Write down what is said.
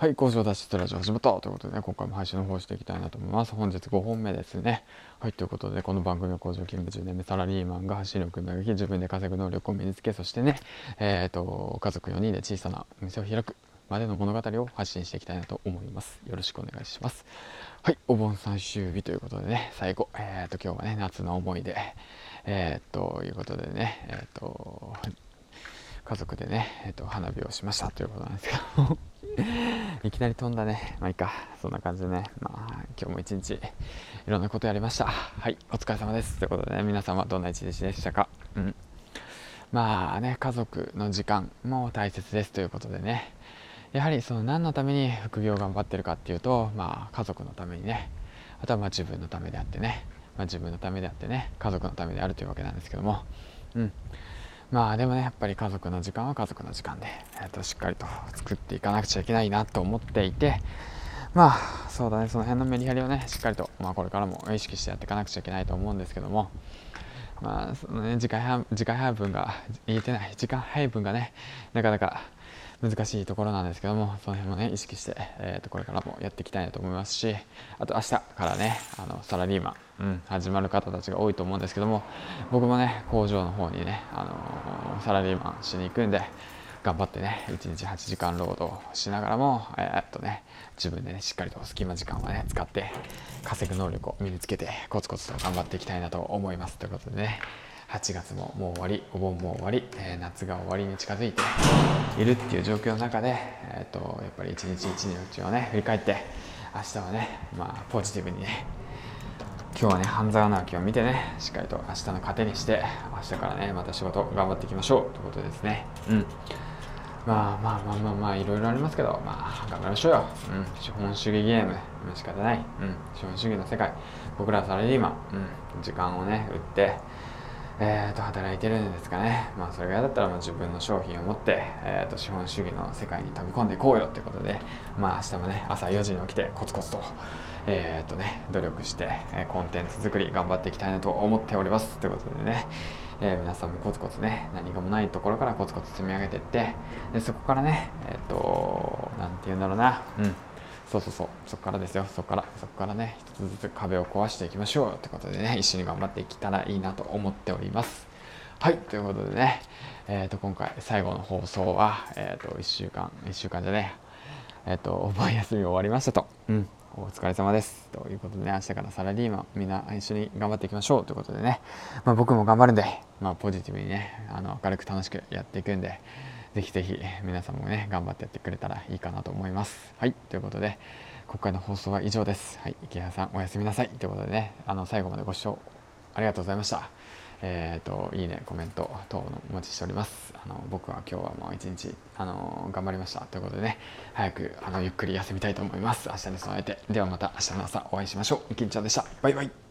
はい、工場脱出ラジオ始まったということでね、今回も配信の方していきたいなと思います。本日5本目ですね。はい、ということで、この番組は工場勤務10年目サラリーマンが走りを組み上げ、自分で稼ぐ能力を身につけ、そしてね、えっ、ー、と、家族4人で小さなお店を開くまでの物語を発信していきたいなと思います。よろしくお願いします。はい、お盆最終日ということでね、最後、えっ、ー、と、今日はね、夏の思い出、えっ、ー、と、いうことでね、えっ、と、家族でね、えーと、花火をしましたということなんですけど いきなり飛んだね。まあいいか。そんな感じでね。まあ今日も一日いろんなことやりました。はい。お疲れ様です。ということでね皆様どんな一日でしたか？うん。まあね家族の時間も大切です。ということでね。やはりその何のために副業を頑張ってるかっていうとまあ家族のためにね。あとはまあ自分のためであってね、まあ、自分のためであってね。家族のためであるというわけなんですけども。うん。まあでもねやっぱり家族の時間は家族の時間で、えーと、しっかりと作っていかなくちゃいけないなと思っていてまあそうだねその辺のメリハリをねしっかりと、まあ、これからも意識してやっていかなくちゃいけないと思うんですけどもまあそのね時間時間配分が言えてない時間配分がねなかなか難しいところなんですけどもその辺もね意識して、えー、とこれからもやっていきたいなと思いますしあと明日からねあのサラリーマン、うん、始まる方たちが多いと思うんですけども僕もね工場の方にね、あのー、サラリーマンしに行くんで頑張ってね1日8時間労働しながらも、えー、っとね自分でねしっかりと隙間時間はね使って稼ぐ能力を身につけてコツコツと頑張っていきたいなと思います。ということでね。8月ももう終わりお盆も終わり、えー、夏が終わりに近づいているっていう状況の中で、えーと、やっぱり一日一日をね振り返って明日はね、まあ、ポジティブにね今日はね半沢直樹を見てねしっかりと明日の糧にして明日からねまた仕事頑張っていきましょうということですね。うん。まあまあまあまあまあいろいろありますけどまあ頑張りましょうよ、うん、資本主義ゲーム。仕方ない、うん、資本主義の世界。僕らサラリーマン、うん、時間をね売ってえー、と働いてるんですかね、まあ、それぐらいだったらまあ自分の商品を持って、えー、と資本主義の世界に飛び込んでいこうよってことで、まあ、明日もね朝4時に起きてコツコツと,、えーとね、努力して、えコンテンツ作り頑張っていきたいなと思っております。ということでね、えー、皆さんもコツコツね何かもないところからコツコツ積み上げていってでそこからねえっ、ー、と何て言うんだろうな。うん。そうそうそう。そこからですよ。そこから。そこからね一つずつ壁を壊していきましょうってことでね一緒に頑張っていけたらいいなと思っております。はいということでねえっ、ー、と今回最後の放送はえっ、ー、と1週間1週間じゃねえっ、ー、とお盆休み終わりましたと。うんお疲れ様です。ということでね、明日からサラリーマン、みんな一緒に頑張っていきましょうということでね、まあ、僕も頑張るんで、まあ、ポジティブにね、あの明るく楽しくやっていくんで、ぜひぜひ皆さんもね頑張ってやってくれたらいいかなと思います。はいということで今回の放送は以上です。はい池原さんおやすみなさい。ということでねあの最後までご視聴ありがとうございました。えーと、いいねコメント等のお待ちしております。あの僕は今日はもう一日あの頑張りました。ということでね早くあのゆっくり休みたいと思います。明日に備えて。ではまた明日の朝お会いしましょう。きんちゃんでした。バイバイ。